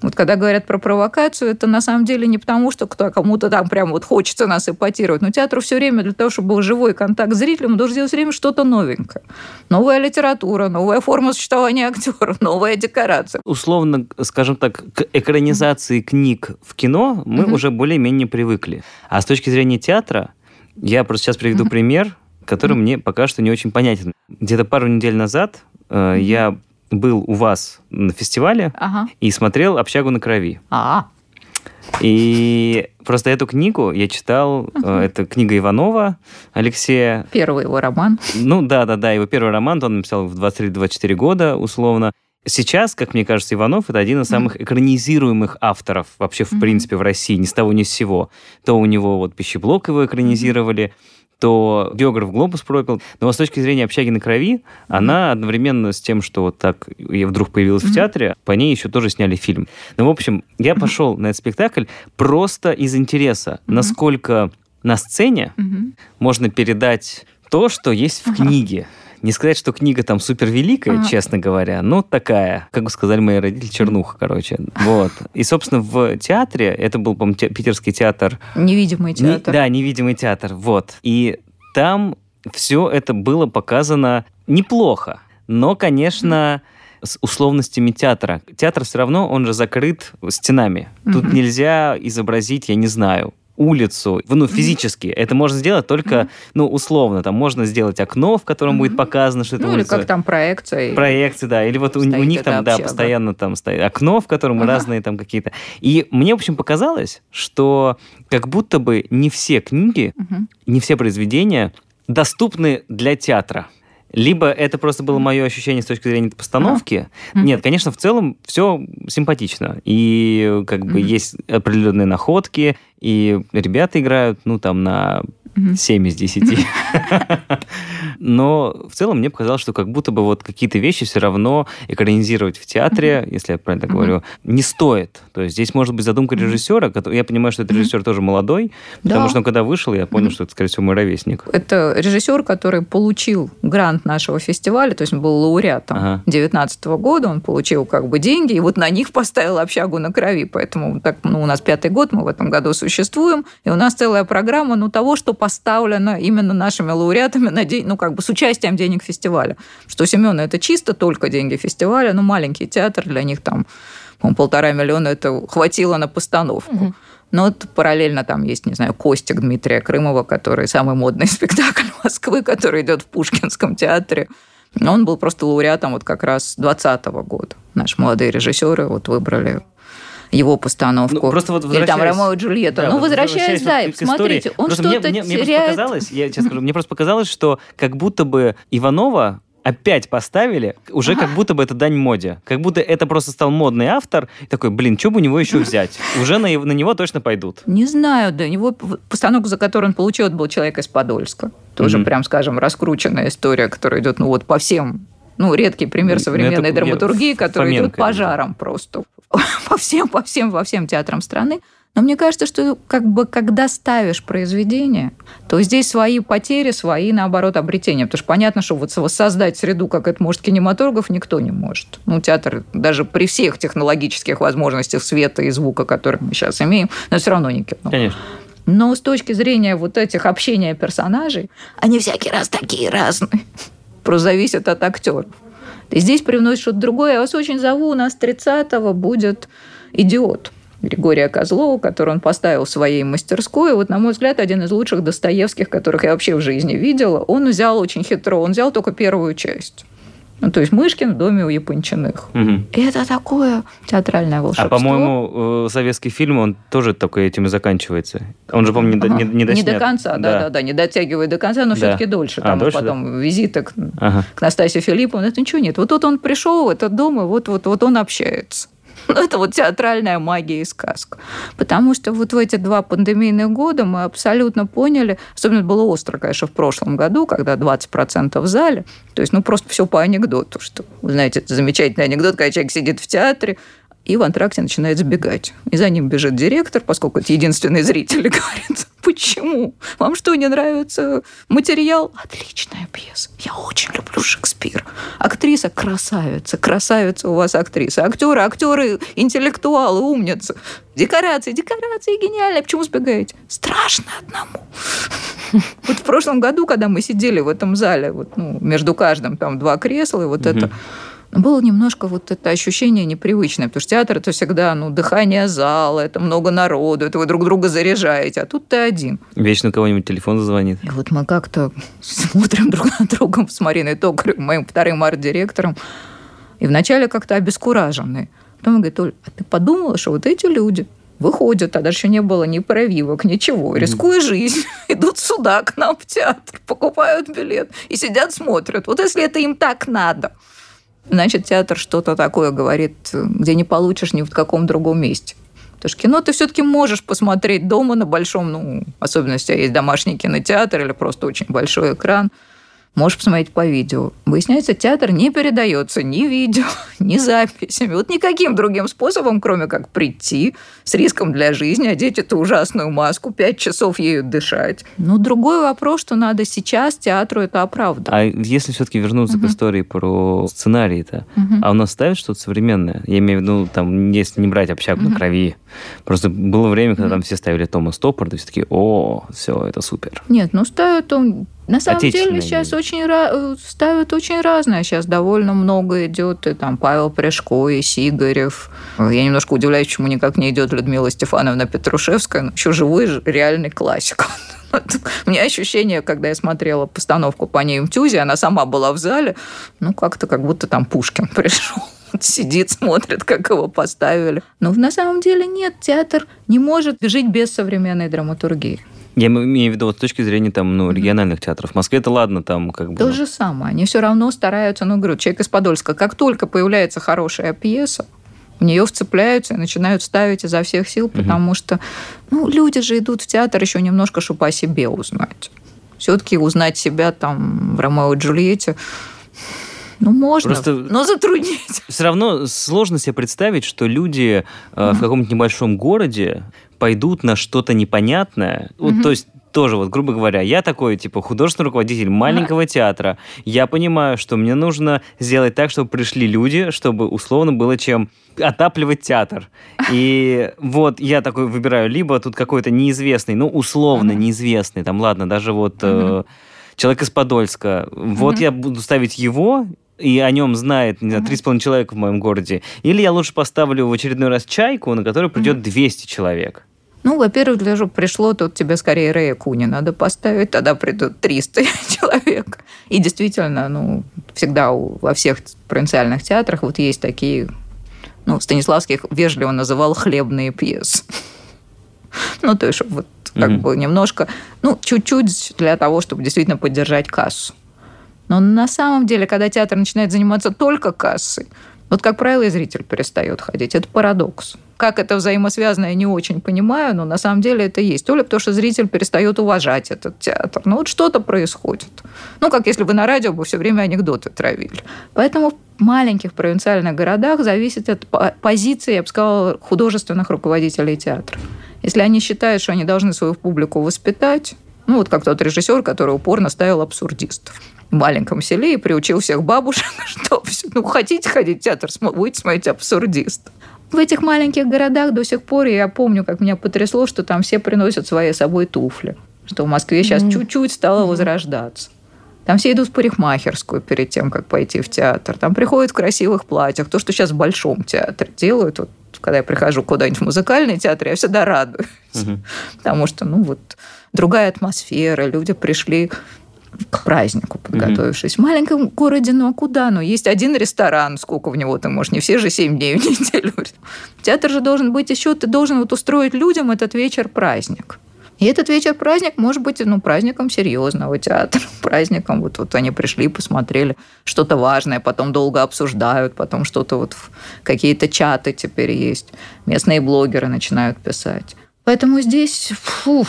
Вот когда говорят про провокацию, это на самом деле не потому, что кто, кому-то там прям вот хочется нас эпатировать. Но театру все время для того, чтобы был живой контакт с зрителем, он должен делать все время что-то новенькое. Новая литература, новая форма существования актера, новая декорация. Условно, скажем так, к экранизации книг в кино мы Мгм. уже более-менее привыкли. А с точки зрения театра, я просто сейчас приведу пример, который мне пока что не очень понятен. Где-то пару недель назад э, я был у вас на фестивале Ага. и смотрел «Общагу на крови». А, И просто эту книгу я читал, э, это книга Иванова Алексея. первый его роман. Ну да, да, да, его первый роман он написал в 23-24 года, условно. Сейчас, как мне кажется, Иванов это один из самых экранизируемых авторов вообще в Мгм. принципе в России, ни с того ни с сего. То у него вот «Пищеблок» его экранизировали, то биограф «Глобус» пропил. Но с точки зрения «Общаги на крови», она одновременно с тем, что вот так я вдруг появилась в Мгм. театре, по ней еще тоже сняли фильм. Ну, в общем, я пошел на этот спектакль просто из интереса, Мгм. насколько на сцене Мгм. можно передать то, что есть в Ага. книге. Не сказать, что книга там супер великая, Ага. честно говоря, но такая, как бы сказали мои родители, чернуха, короче. Вот. И, собственно, в театре, это был, по-моему, те- питерский театр. Невидимый Не- театр. да, невидимый театр, вот. И там все это было показано неплохо, но, конечно, с условностями театра. Театр все равно, он же закрыт стенами. Тут нельзя изобразить, я не знаю, улицу, ну, физически. Это можно сделать только, ну, условно. Там можно сделать окно, в котором будет показано, что это Ну, или улица. как там проекция. Проекции, да. Или вот у, у них там, да, общага. постоянно там стоит окно, в котором Ага. разные там какие-то. И мне, в общем, показалось, что как будто бы не все книги, Мгм. не все произведения доступны для театра. Либо это просто было мое ощущение с точки зрения постановки. Мгм. Нет, конечно, в целом все симпатично. И как бы Мгм. есть определенные находки, и ребята играют, ну, там, на Мгм. 7 из 10. Но в целом мне показалось, что как будто бы вот какие-то вещи все равно экранизировать в театре, если я правильно говорю, не стоит. То есть здесь может быть задумка режиссера. Я понимаю, что этот режиссер тоже молодой, потому что он когда вышел, я понял, что это, скорее всего, мой ровесник. Это режиссер, который получил грант нашего фестиваля, то есть он был лауреатом Ага. 19 года, он получил как бы деньги, и вот на них поставил общагу на крови. Поэтому так, ну, у нас пятый год, мы в этом году существуем, и у нас целая программа ну, того, что поставлено именно нашими лауреатами на день, ну, как бы с участием денег фестиваля. Что у Семена это чисто только деньги фестиваля, ну, маленький театр, для них там полтора миллиона это хватило на постановку. Мгм. Но вот параллельно там есть, не знаю, Костик Дмитрия Крымова, который самый модный спектакль Москвы, который идет в Пушкинском театре. Он был просто лауреатом вот как раз 20 года. Наши молодые режиссеры вот выбрали его постановку. Ну, просто вот Или там «Ромео и Джульетта». Да, ну, возвращаясь, да, вот и к истории. смотрите, он что-то мне, мне просто теряет. показалось, я сейчас скажу, мне просто показалось, что как будто бы Иванова опять поставили, уже как будто бы это дань моде. Как будто это просто стал модный автор. И такой, блин, что бы у него еще взять? Уже на, на него точно пойдут. Не знаю, да. Его постановку, за которую он получил, это был человек из Подольска. Тоже, Мгм. прям скажем, раскрученная история, которая идет, ну вот по всем ну, редкий пример Ну, современной это драматургии, который идет Фоменко. пожаром просто по всем, по всем, во всем театрам страны. Но мне кажется, что как бы когда ставишь произведение, то здесь свои потери, свои, наоборот, обретения. Потому что понятно, что вот воссоздать среду, как это может кинематограф, никто не может. Ну, театр даже при всех технологических возможностях света и звука, которые мы сейчас имеем, но все равно не кино. Конечно. Но с точки зрения вот этих общения персонажей, они всякий раз такие разные. Просто зависит от актеров. И здесь привносит что-то другое. Я вас очень зову, у нас 30-го будет «Идиот». Григория Козлова, который он поставил в своей мастерской. Вот, на мой взгляд, один из лучших Достоевских, которых я вообще в жизни видела. Он взял очень хитро, он взял только первую часть. Ну, то есть Мышкин в доме у Япончиных. Мгм. И это такое театральное волшебство. А по-моему, э, советский фильм, он тоже только этим и заканчивается. Он же, по-моему, не, до- Ага. не, не доснят. до конца, да, да, да, не дотягивает до конца, но Да. все-таки дольше. А, Там и дольше, потом визиты к, Ага. к Настасье Филипповне, это ничего нет. Вот тут он пришел в этот дом, и вот, вот, вот он общается. Это вот театральная магия и сказка. Потому что вот в эти два пандемийных года мы абсолютно поняли, особенно было остро, конечно, в прошлом году, когда 20% в зале, то есть, ну, просто все по анекдоту, что, вы знаете, это замечательный анекдот, когда человек сидит в театре, и в антракте начинает забегать. И за ним бежит директор, поскольку это единственный зритель, и говорит, почему? Вам что, не нравится материал? Отличная пьеса. Я очень люблю Шекспира. Актриса красавица. Красавица у вас актриса. Актеры, актеры, интеллектуалы, умницы. Декорации, декорации гениальные. Почему сбегаете? Страшно одному. Вот в прошлом году, когда мы сидели в этом зале, вот, ну, между каждым там два кресла, и вот Мгм. Это было немножко вот это ощущение непривычное, потому что театр это всегда ну, дыхание зала, это много народу, это вы друг друга заряжаете, а тут ты один. Вечно кого-нибудь телефон зазвонит. И вот мы как-то смотрим друг на друга с Мариной Токаревой, моим вторым арт-директором, и вначале как-то обескураженные. Потом он говорит, Оль, а ты подумала, что вот эти люди выходят, а еще не было ни прививок, ничего, рискуя жизнь, идут сюда к нам в театр, покупают билет и сидят, смотрят. Вот если это им так надо, значит, театр что-то такое говорит, где не получишь ни в каком другом месте. Потому что кино ты все-таки можешь посмотреть дома на большом, ну, особенно если есть домашний кинотеатр или просто очень большой экран. Можешь посмотреть по видео. Выясняется, театр не передается ни видео, ни записями. Вот никаким другим способом, кроме как прийти с риском для жизни, одеть эту ужасную маску, пять часов ею дышать. Но другой вопрос, что надо сейчас театру это оправдывать. А если все-таки вернуться к истории про сценарий-то, Мгм. а у нас ставят что-то современное? Я имею в виду, там, если не брать общагу на крови. Просто было время, когда там все ставили Тома Стоппарда, и все такие, о, все, это супер. Нет, ну ставят он На самом деле сейчас очень э, ставят очень разное. Сейчас довольно много идет. И там Павел Пряжко, и Сигарев. Я немножко удивляюсь, почему никак не идет Людмила Стефановна Петрушевская. Ну, еще живой, реальный классик. У меня ощущение, когда я смотрела постановку по ней в Тюзе, она сама была в зале, ну, как-то как будто там Пушкин пришел. Сидит, смотрит, как его поставили. Но на самом деле нет, театр не может жить без современной драматургии. Я имею в виду вот с точки зрения там, ну, региональных театров. В Москве это ладно, там как бы... То же самое. Они все равно стараются, ну, говорю, человек из Подольска, как только появляется хорошая пьеса, в нее вцепляются и начинают ставить изо всех сил, потому что ну, люди же идут в театр еще немножко, чтобы о себе узнать. Все-таки узнать себя там в Ромео и Джульетте, ну, можно, Просто- но затруднить. Все равно сложно себе представить, что люди э, в каком-нибудь небольшом городе пойдут на что-то непонятное. Вот, то есть тоже, вот, грубо говоря, я такой, типа, художественный руководитель маленького театра. Я понимаю, что мне нужно сделать так, чтобы пришли люди, чтобы условно было чем отапливать театр. И вот я такой выбираю либо тут какой-то неизвестный, ну, условно неизвестный, там, ладно, даже вот э, человек из Подольска. Вот я буду ставить его, и о нем знает, не знаю, 3,5 человека в моем городе. Или я лучше поставлю в очередной раз чайку, на которой придет 200 человек. Ну, во-первых, для чтобы пришло, тут тебе скорее Рэя Куни надо поставить, тогда придут 300 человек. И действительно, ну, всегда у- во всех провинциальных театрах вот есть такие, ну, Станиславский вежливо называл хлебные пьесы. Ну, то есть, вот как бы немножко, ну, чуть-чуть для того, чтобы действительно поддержать кассу. Но на самом деле, когда театр начинает заниматься только кассой, вот, как правило, и зритель перестает ходить. Это парадокс. Как это взаимосвязано, я не очень понимаю, но на самом деле это есть. То ли потому, что зритель перестает уважать этот театр. Ну, вот что-то происходит. Ну, как если бы на радио бы все время анекдоты травили. Поэтому в маленьких провинциальных городах зависит от по- позиции, я бы сказала, художественных руководителей театра. Если они считают, что они должны свою публику воспитать, ну, вот как тот режиссер, который упорно ставил абсурдистов в маленьком селе и приучил всех бабушек, что ну, хотите ходить в театр, будете смотреть абсурдист. В этих маленьких городах до сих пор, я помню, как меня потрясло, что там все приносят свои с собой туфли. Что в Москве сейчас Мгм. чуть-чуть стало возрождаться. Там все идут в парикмахерскую перед тем, как пойти в театр. Там приходят в красивых платьях. То, что сейчас в Большом театре делают. Вот, когда я прихожу куда-нибудь в музыкальный театр, я всегда радуюсь. Мгм. Потому что, ну, вот другая атмосфера. Люди пришли к празднику, подготовившись. В маленьком городе, ну а куда? Ну, есть один ресторан, сколько в него ты можешь, не все же семь дней в неделю. Театр же должен быть еще, ты должен вот устроить людям этот вечер праздник. И этот вечер праздник может быть ну, праздником серьезного театра, праздником вот, вот они пришли, посмотрели что-то важное, потом долго обсуждают, потом что-то вот в- какие-то чаты теперь есть, местные блогеры начинают писать. Поэтому здесь, фу,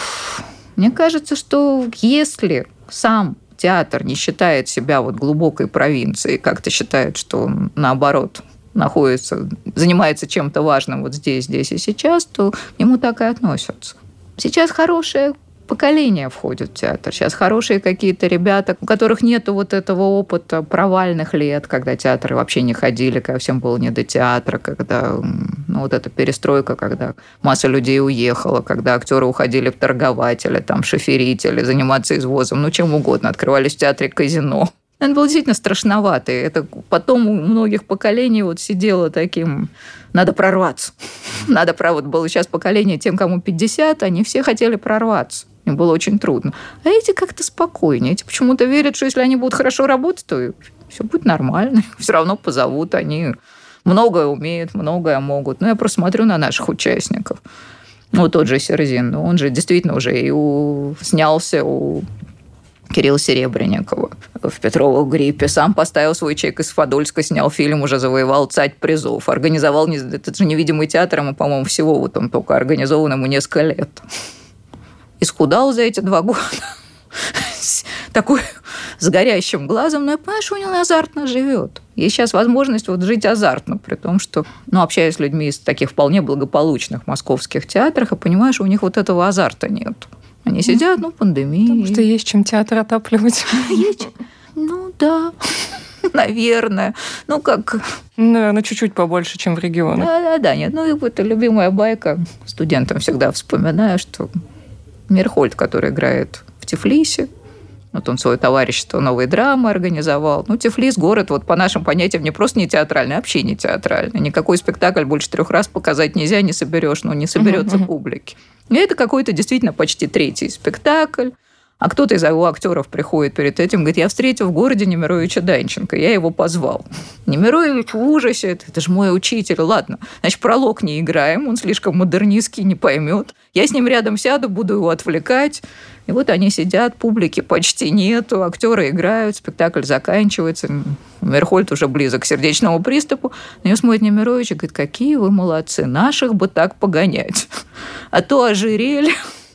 мне кажется, что если сам театр не считает себя вот глубокой провинцией, как-то считает, что он, наоборот находится, занимается чем-то важным вот здесь, здесь и сейчас, то к нему так и относятся. Сейчас хорошее поколение входит в театр. Сейчас хорошие какие-то ребята, у которых нет вот этого опыта провальных лет, когда театры вообще не ходили, когда всем было не до театра, когда ну, вот эта перестройка, когда масса людей уехала, когда актеры уходили в торгователи, там, шоферители, заниматься извозом, ну, чем угодно. Открывались в театре казино. Это было действительно страшновато. Это потом у многих поколений вот сидело таким... Надо прорваться. Надо прорваться. Было сейчас поколение тем, кому 50, они все хотели прорваться. Им было очень трудно. А эти как-то спокойнее. Эти почему-то верят, что если они будут хорошо работать, то все будет нормально. Все равно позовут. Они многое умеют, многое могут. Но я просто смотрю на наших участников. Ну, тот же Серзин, ну, он же действительно уже и у... снялся у Кирилла Серебренникова в Петровых гриппе. Сам поставил свой чек из Подольска, снял фильм, уже завоевал царь призов. Организовал, не- это же невидимый театр, ему, по-моему, всего вот он только организован ему несколько лет. Исхудал за эти два года. Такой с горящим глазом, но я понимаю, что у него азартно живет. Есть сейчас возможность вот жить азартно, при том, что, ну, общаясь с людьми из таких вполне благополучных московских театрах, и понимаю, что у них вот этого азарта нет. Они сидят, ну, пандемия. Потому что есть чем театр отапливать. Ну да, наверное. Ну как, Ну, Наверное, чуть-чуть побольше, чем в регионах. да-да-да, нет. Ну и это любимая байка. Студентам всегда вспоминаю, что Мирхольд, который играет в Тифлисе, Вот он свое товарищество новой драмы организовал. Ну, Тифлис город, вот по нашим понятиям, не просто не театральный, а вообще не театральный. Никакой спектакль больше трех раз показать нельзя, не соберешь, ну, не соберется uh-huh. публики. И это какой-то действительно почти третий спектакль. А кто-то из его актеров приходит перед этим, говорит, я встретил в городе Немировича Данченко, я его позвал. Немирович в ужасе, это, же мой учитель. Ладно, значит, пролог не играем, он слишком модернистский, не поймет. Я с ним рядом сяду, буду его отвлекать. И вот они сидят, публики почти нету, актеры играют, спектакль заканчивается. Мерхольд уже близок к сердечному приступу. На него смотрит Немирович и говорит, какие вы молодцы, наших бы так погонять. А то ожирели,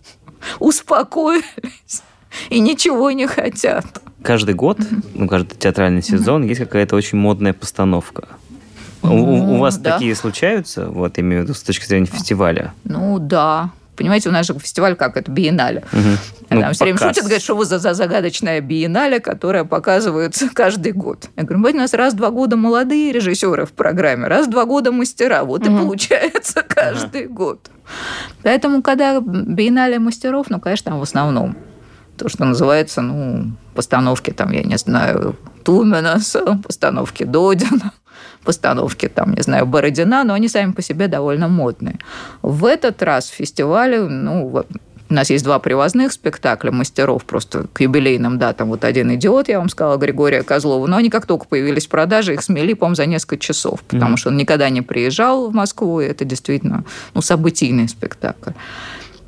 успокоились и ничего не хотят. Каждый год, ну, каждый театральный сезон есть какая-то очень модная постановка. У, у вас да. такие случаются, вот имею в виду с точки зрения фестиваля? Ну да. Понимаете, у нас же фестиваль как это биеннале. Угу. Ну, Там все время шутят, говорят, что вы за, за загадочная биеннале, которая показывается каждый год. Я говорю, у нас раз в два года молодые режиссеры в программе, раз в два года мастера. Вот угу. и получается каждый угу. год. Поэтому, когда биеннале мастеров, ну, конечно, там в основном то, что называется, ну, постановки, там, я не знаю, Туменаса, постановки Додина, постановки, там, не знаю, Бородина, но они сами по себе довольно модные. В этот раз в фестивале, ну, у нас есть два привозных спектакля мастеров просто к юбилейным датам. Вот один «Идиот», я вам сказала, Григория Козлова. Но они как только появились в продаже, их смели, по-моему, за несколько часов, потому mm-hmm. что он никогда не приезжал в Москву, и это действительно ну, событийный спектакль.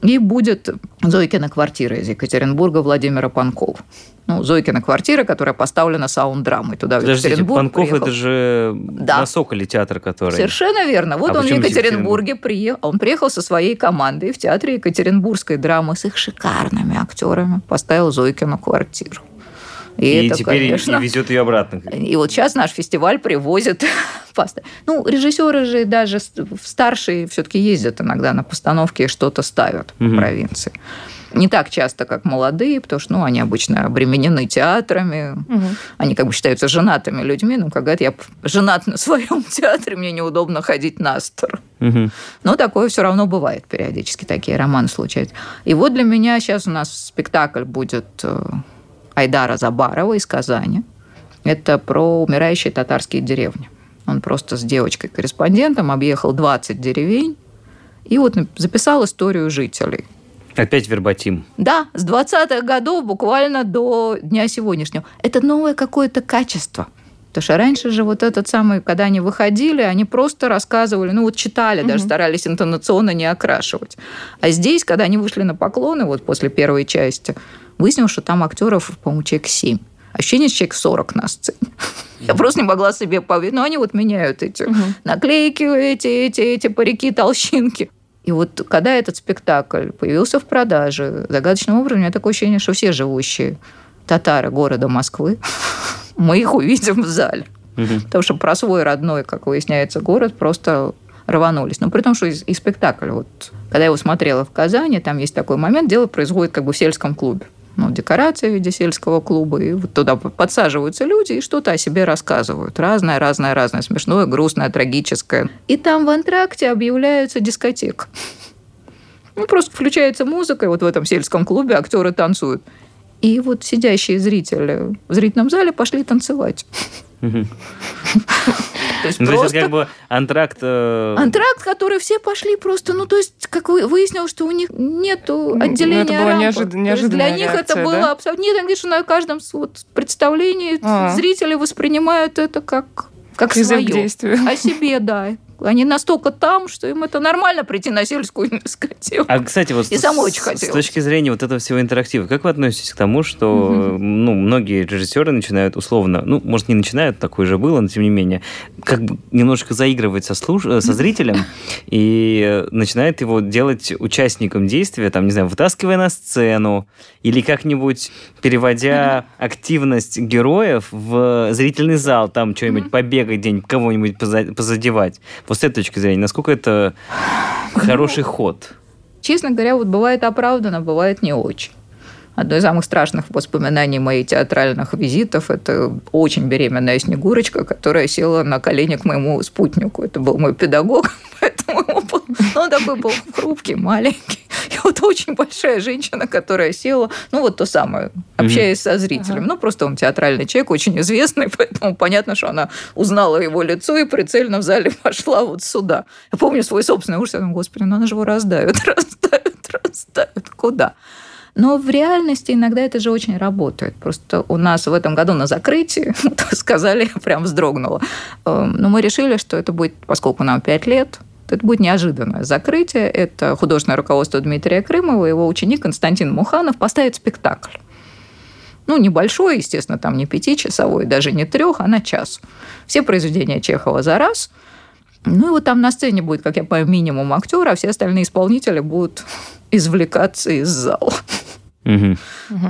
И будет Зойкина квартира из Екатеринбурга Владимира Панкова. Ну, Зойкина квартира, которая поставлена саунд-драмой. Туда Подождите, Екатеринбург Панков приехал. это же да. на Соколе театр, который... Совершенно верно. Вот а он в Екатеринбурге приехал. Он приехал со своей командой в театре Екатеринбургской драмы с их шикарными актерами. Поставил Зойкину квартиру. И, и это, теперь конечно, и везет ее обратно. И вот сейчас наш фестиваль привозит пасты. Ну, режиссеры же даже старшие все-таки ездят иногда на постановки и что-то ставят угу. в провинции. Не так часто, как молодые, потому что ну, они обычно обременены театрами, угу. они как бы считаются женатыми людьми. Ну, когда я женат на своем театре, мне неудобно ходить на стор. Угу. Но такое все равно бывает периодически, такие романы случаются. И вот для меня сейчас у нас спектакль будет э, Айдара Забарова из Казани. Это про умирающие татарские деревни. Он просто с девочкой-корреспондентом объехал 20 деревень и вот записал историю жителей. Опять вербатим. Да, с 20-х годов буквально до дня сегодняшнего. Это новое какое-то качество. Потому что раньше же вот этот самый, когда они выходили, они просто рассказывали, ну вот читали, угу. даже старались интонационно не окрашивать. А здесь, когда они вышли на поклоны, вот после первой части, Выяснилось, что там актеров, по-моему, человек 7. Ощущение, что человек 40 на сцене. Я просто не могла себе поверить. Но они вот меняют эти угу. наклейки, эти, эти, эти парики, толщинки. И вот когда этот спектакль появился в продаже, загадочным образом, у меня такое ощущение, что все живущие татары города Москвы, мы их увидим в зале. Угу. Потому что про свой родной, как выясняется, город просто рванулись. Но при том, что и, и спектакль, вот, когда я его смотрела в Казани, там есть такой момент, дело происходит как бы в сельском клубе ну, декорация в виде сельского клуба, и вот туда подсаживаются люди и что-то о себе рассказывают. Разное, разное, разное, смешное, грустное, трагическое. И там в антракте объявляется дискотека. Ну, просто включается музыка, и вот в этом сельском клубе актеры танцуют. И вот сидящие зрители в зрительном зале пошли танцевать. То есть, ну, просто... то есть как бы антракт... Э... Антракт, который все пошли просто, ну, то есть, как выяснилось, что у них нету ну, отделения ну, это было неожид... Для них реакция, это было да? абсолютно... Нет, они говорят, что на каждом вот, представлении а. зрители воспринимают это как как свое. О себе, да. Они настолько там, что им это нормально прийти на сельскую дискотеку. А, кстати, вот и с, очень хотелось. с точки зрения вот этого всего интерактива, как вы относитесь к тому, что угу. ну, многие режиссеры начинают условно, ну, может, не начинают, такое же было, но тем не менее, как бы немножко заигрывать со, слуш... со зрителем и начинают его делать участником действия, там, не знаю, вытаскивая на сцену или как-нибудь переводя активность героев в зрительный зал, там что-нибудь побегать день, кого-нибудь позадевать вот с этой точки зрения, насколько это хороший ход? Честно говоря, вот бывает оправданно, бывает не очень. Одно из самых страшных воспоминаний моих театральных визитов – это очень беременная Снегурочка, которая села на колени к моему спутнику. Это был мой педагог, поэтому он такой был хрупкий, маленький. И вот очень большая женщина, которая села, ну вот то самое, общаясь со зрителем. Ага. Ну просто он театральный человек, очень известный, поэтому понятно, что она узнала его лицо и прицельно в зале пошла вот сюда. Я помню свой собственный ужас, я думаю, господи, ну она же его раздавит, раздавит, раздавит. Куда? Но в реальности иногда это же очень работает. Просто у нас в этом году на закрытии, сказали, прям вздрогнула, Эм, но мы решили, что это будет, поскольку нам 5 лет, то это будет неожиданное закрытие. Это художественное руководство Дмитрия Крымова, его ученик Константин Муханов поставит спектакль. Ну, небольшой, естественно, там не пятичасовой, даже не трех, а на час. Все произведения Чехова за раз. Ну и вот там на сцене будет, как я понимаю, минимум актера, а все остальные исполнители будут извлекаться из зала. Мгм.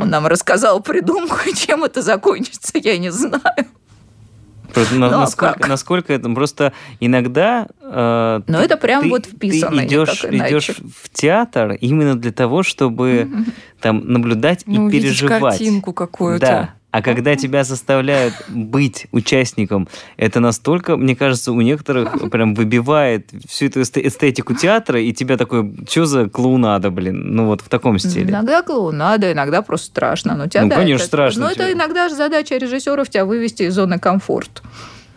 Он нам рассказал придумку, и чем это закончится, я не знаю. Просто на- Ну, а насколько, как? насколько это просто иногда э, Но ты- это прям ты- вот вписано, Ты идешь, идешь в театр именно для того, чтобы там наблюдать и Ну, увидеть переживать. картинку какую-то. Да. А когда тебя заставляют быть участником, это настолько, мне кажется, у некоторых прям выбивает всю эту эсте- эстетику театра, и тебя такой, что за клоунада, блин? Ну вот в таком стиле. Иногда клоунада, иногда просто страшно. Но театр, Ну, конечно, это- страшно Но это тебе. иногда же задача режиссеров тебя вывести из зоны комфорта.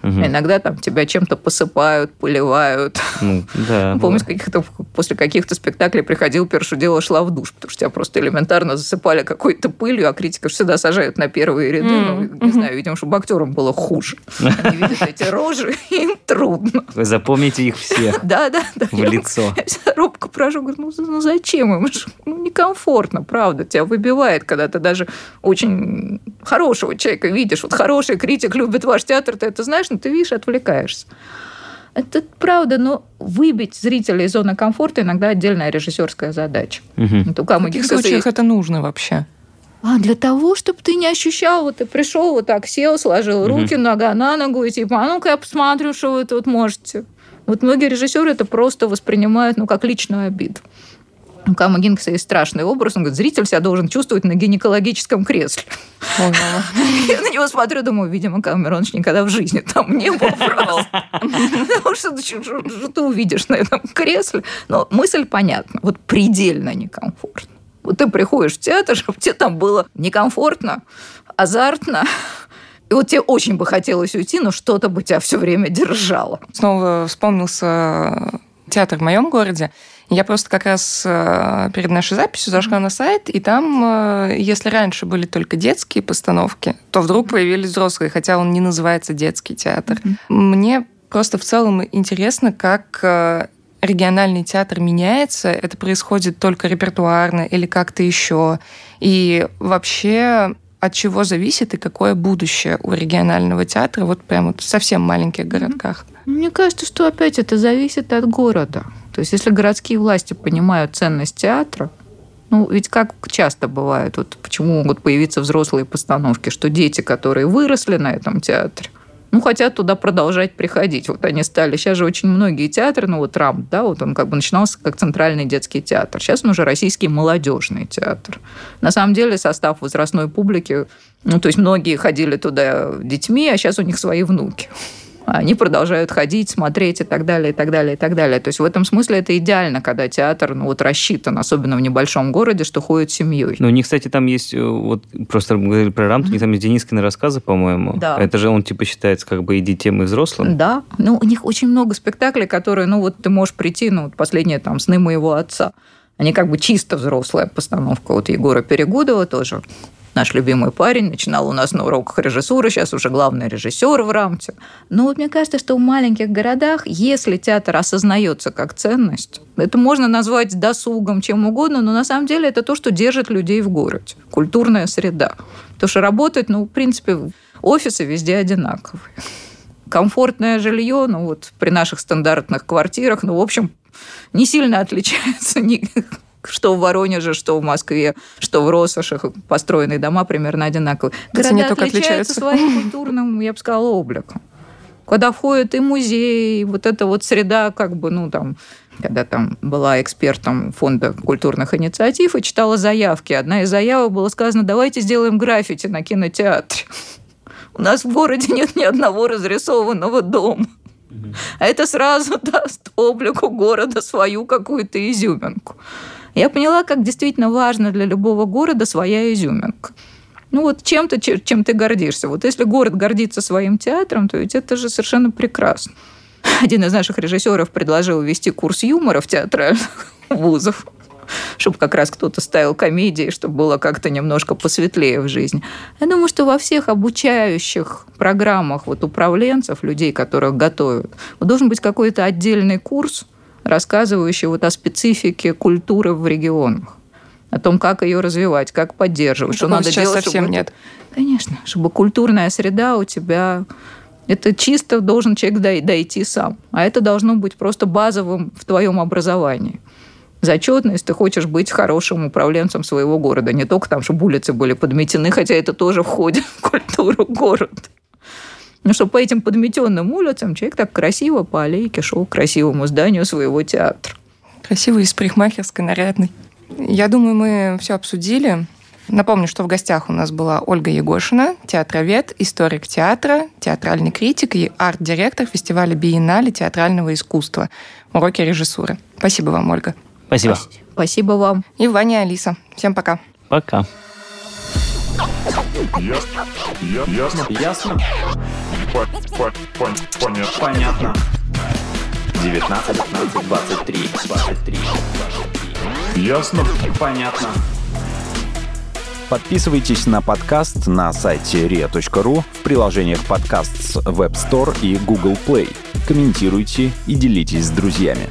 Мгм. Иногда там тебя чем-то посыпают, поливают. Ну, да. С каких-то, после каких-то спектаклей приходил, первое дело шла в душ, потому что тебя просто элементарно засыпали какой-то пылью, а критиков всегда сажают на первые ряды. Ну, Мгм. не знаю, видимо, чтобы актерам было хуже. Они видят эти рожи, и им трудно. Вы запомните их всех Да, да, да. в лицо. Я робко прошу, говорю, ну, ну зачем им? Ну, некомфортно, правда. Тебя выбивает, когда ты даже очень хорошего человека видишь. Вот хороший критик любит ваш театр, ты это знаешь, но ты видишь, отвлекаешься. Это правда, но выбить зрителя из зоны комфорта иногда отдельная режиссерская задача. Мгм. Вот у В каких случаях есть- это нужно вообще? А, для того, чтобы ты не ощущал, вот ты пришел, вот так сел, сложил руки нога на ногу, и типа, а ну-ка я посмотрю, что вы тут можете. Вот многие режиссеры это просто воспринимают, ну, как личную обиду. У Кама Гинкса есть страшный образ. Он говорит, зритель себя должен чувствовать на гинекологическом кресле. Я на него смотрю, думаю, видимо, Камеронович никогда в жизни там не был просто. Потому что- что что ты увидишь на этом кресле? Но мысль понятна. Вот предельно некомфортно. Вот ты приходишь в театр, чтобы тебе там было некомфортно, азартно, и вот тебе очень бы хотелось уйти, но что-то бы тебя все время держало. Снова вспомнился театр в моем городе. Я просто как раз э, перед нашей записью зашла на сайт, и там, э, если раньше были только детские постановки, то вдруг появились взрослые, хотя он не называется детский театр. Мне просто в целом интересно, как э, региональный театр меняется. Это происходит только репертуарно или как-то еще. И вообще от чего зависит и какое будущее у регионального театра вот прям вот в совсем маленьких городках. Мне кажется, что опять это зависит от города. То есть, если городские власти понимают ценность театра, ну, ведь как часто бывает, вот почему могут появиться взрослые постановки, что дети, которые выросли на этом театре, ну, хотят туда продолжать приходить. Вот они стали. Сейчас же очень многие театры, ну, вот РАМ, да, вот он как бы начинался как центральный детский театр. Сейчас он уже российский молодежный театр. На самом деле состав возрастной публики, ну, то есть многие ходили туда детьми, а сейчас у них свои внуки они продолжают ходить, смотреть и так далее, и так далее, и так далее. То есть в этом смысле это идеально, когда театр ну, вот рассчитан, особенно в небольшом городе, что ходит семьей. Ну, у них, кстати, там есть, э, вот просто мы говорили про у них там есть Денискины рассказы, по-моему. Да. Это же он, типа, считается как бы и детям, и взрослым. Да, ну у них очень много спектаклей, которые, ну вот ты можешь прийти, ну вот последнее там «Сны моего отца». Они как бы чисто взрослая постановка. Вот Егора Перегудова тоже наш любимый парень, начинал у нас на уроках режиссуры, сейчас уже главный режиссер в рамте. Но вот мне кажется, что в маленьких городах, если театр осознается как ценность, это можно назвать досугом, чем угодно, но на самом деле это то, что держит людей в городе. Культурная среда. То, что работает, ну, в принципе, офисы везде одинаковые комфортное жилье, ну вот при наших стандартных квартирах, ну, в общем, не сильно отличается ни что в Воронеже, что в Москве, что в Россошах. Построенные дома примерно одинаковые. Города только отличаются отличаются. своим культурным, я бы сказала, обликом. Куда входит и музей, и вот эта вот среда, как бы, ну, там, когда там была экспертом фонда культурных инициатив и читала заявки. Одна из заявок была сказано, давайте сделаем граффити на кинотеатре. У нас в городе нет ни одного разрисованного дома. А это сразу даст облику города свою какую-то изюминку. Я поняла, как действительно важно для любого города своя изюминка. Ну вот чем-то, чем ты гордишься. Вот если город гордится своим театром, то ведь это же совершенно прекрасно. Один из наших режиссеров предложил ввести курс юмора в театральных вузов чтобы как раз кто-то ставил комедии, чтобы было как-то немножко посветлее в жизни. Я думаю, что во всех обучающих программах вот управленцев, людей, которых готовят, должен быть какой-то отдельный курс, рассказывающий вот о специфике культуры в регионах о том, как ее развивать, как поддерживать, что надо сейчас делать. совсем чтобы... нет. Конечно, чтобы культурная среда у тебя это чисто должен человек дойти сам. А это должно быть просто базовым в твоем образовании. Зачетность, ты хочешь быть хорошим управленцем своего города. Не только там, чтобы улицы были подметены, хотя это тоже входит в культуру города. Но чтобы по этим подметенным улицам человек так красиво по аллейке шел к красивому зданию своего театра. Красивый из парикмахерской, нарядный. Я думаю, мы все обсудили. Напомню, что в гостях у нас была Ольга Егошина, театровед, историк театра, театральный критик и арт-директор фестиваля Биеннале театрального искусства. Уроки режиссуры. Спасибо вам, Ольга. Спасибо. Спасибо вам. И Ваня Алиса. Всем пока. Пока. Ясно. Ясно. Ясно? По, по, по, понятно. Понятно. 19, 19, 23, 23, 23. Ясно. Понятно. Подписывайтесь на подкаст на сайте ria.ru в приложениях подкаст с Web Store и Google Play. Комментируйте и делитесь с друзьями.